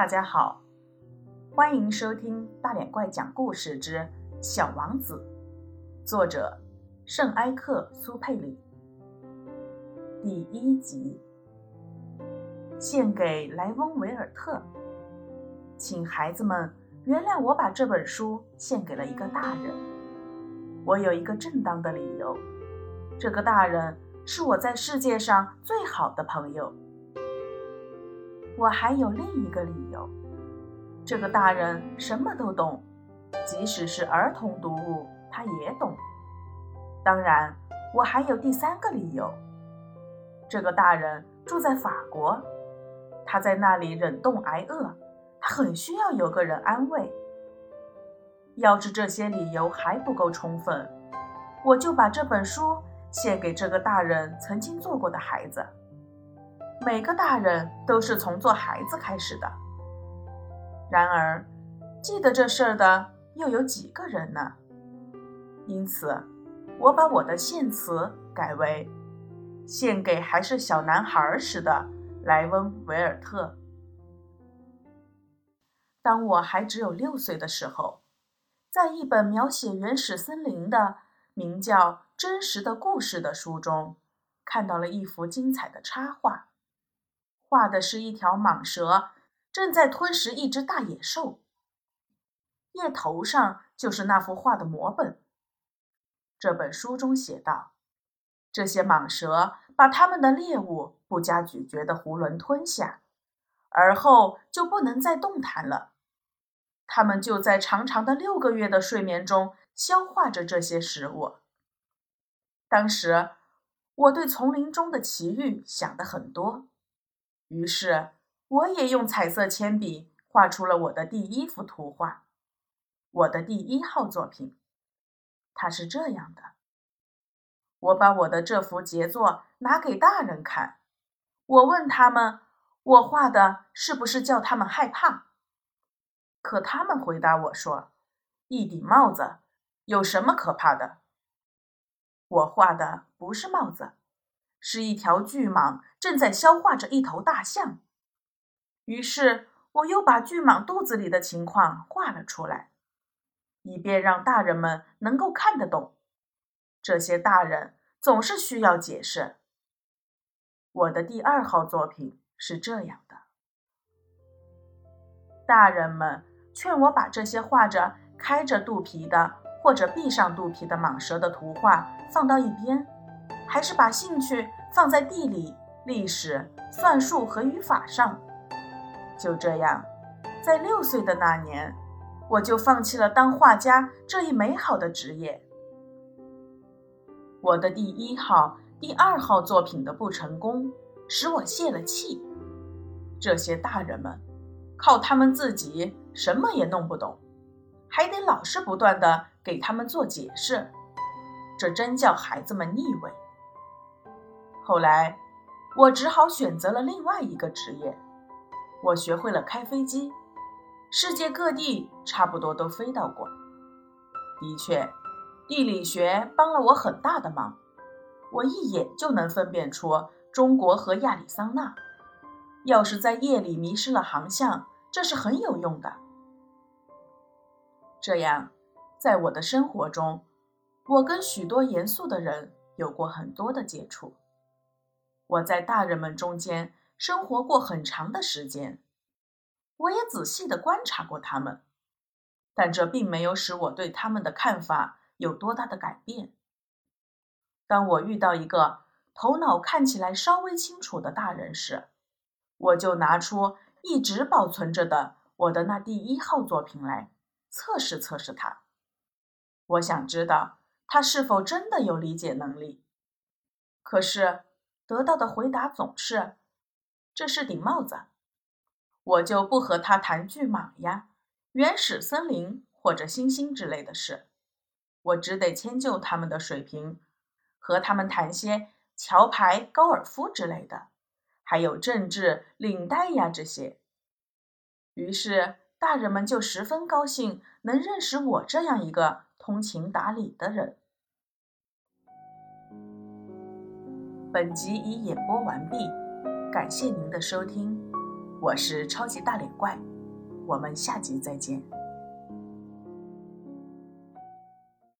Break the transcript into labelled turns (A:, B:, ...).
A: 大家好，欢迎收听大脸怪讲故事之小王子，作者圣埃克苏佩里。第一集，献给莱翁维尔特，请孩子们原谅我把这本书献给了一个大人。我有一个正当的理由，这个大人是我在世界上最好的朋友。我还有另一个理由，这个大人什么都懂，即使是儿童读物，他也懂。当然，我还有第三个理由，这个大人住在法国，他在那里忍冻挨饿，他很需要有个人安慰。要是这些理由还不够充分，我就把这本书献给这个大人曾经做过的孩子。每个大人都是从做孩子开始的。然而，记得这事儿的又有几个人呢？因此，我把我的献词改为“献给还是小男孩时的莱温·维尔特”。当我还只有六岁的时候，在一本描写原始森林的、名叫《真实的故事》的书中，看到了一幅精彩的插画。画的是一条蟒蛇正在吞食一只大野兽。叶头上就是那幅画的摹本。这本书中写道：这些蟒蛇把它们的猎物不加咀嚼的囫囵吞下，而后就不能再动弹了。它们就在长长的六个月的睡眠中消化着这些食物。当时，我对丛林中的奇遇想得很多。于是，我也用彩色铅笔画出了我的第一幅图画，我的第一号作品。它是这样的。我把我的这幅杰作拿给大人看，我问他们：“我画的是不是叫他们害怕？”可他们回答我说：“一顶帽子有什么可怕的？”我画的不是帽子。是一条巨蟒正在消化着一头大象，于是我又把巨蟒肚子里的情况画了出来，以便让大人们能够看得懂。这些大人总是需要解释。我的第二号作品是这样的：大人们劝我把这些画着开着肚皮的或者闭上肚皮的蟒蛇的图画放到一边。还是把兴趣放在地理、历史、算术和语法上。就这样，在六岁的那年，我就放弃了当画家这一美好的职业。我的第一号、第二号作品的不成功，使我泄了气。这些大人们，靠他们自己什么也弄不懂，还得老是不断的给他们做解释，这真叫孩子们腻味。后来，我只好选择了另外一个职业。我学会了开飞机，世界各地差不多都飞到过。的确，地理学帮了我很大的忙，我一眼就能分辨出中国和亚利桑那。要是在夜里迷失了航向，这是很有用的。这样，在我的生活中，我跟许多严肃的人有过很多的接触。我在大人们中间生活过很长的时间，我也仔细的观察过他们，但这并没有使我对他们的看法有多大的改变。当我遇到一个头脑看起来稍微清楚的大人时，我就拿出一直保存着的我的那第一号作品来测试测试他。我想知道他是否真的有理解能力。可是。得到的回答总是：“这是顶帽子。”我就不和他谈巨蟒呀、原始森林或者星星之类的事，我只得迁就他们的水平，和他们谈些桥牌、高尔夫之类的，还有政治、领带呀这些。于是大人们就十分高兴能认识我这样一个通情达理的人。本集已演播完毕，感谢您的收听。我是超级大脸怪，我们下集再见。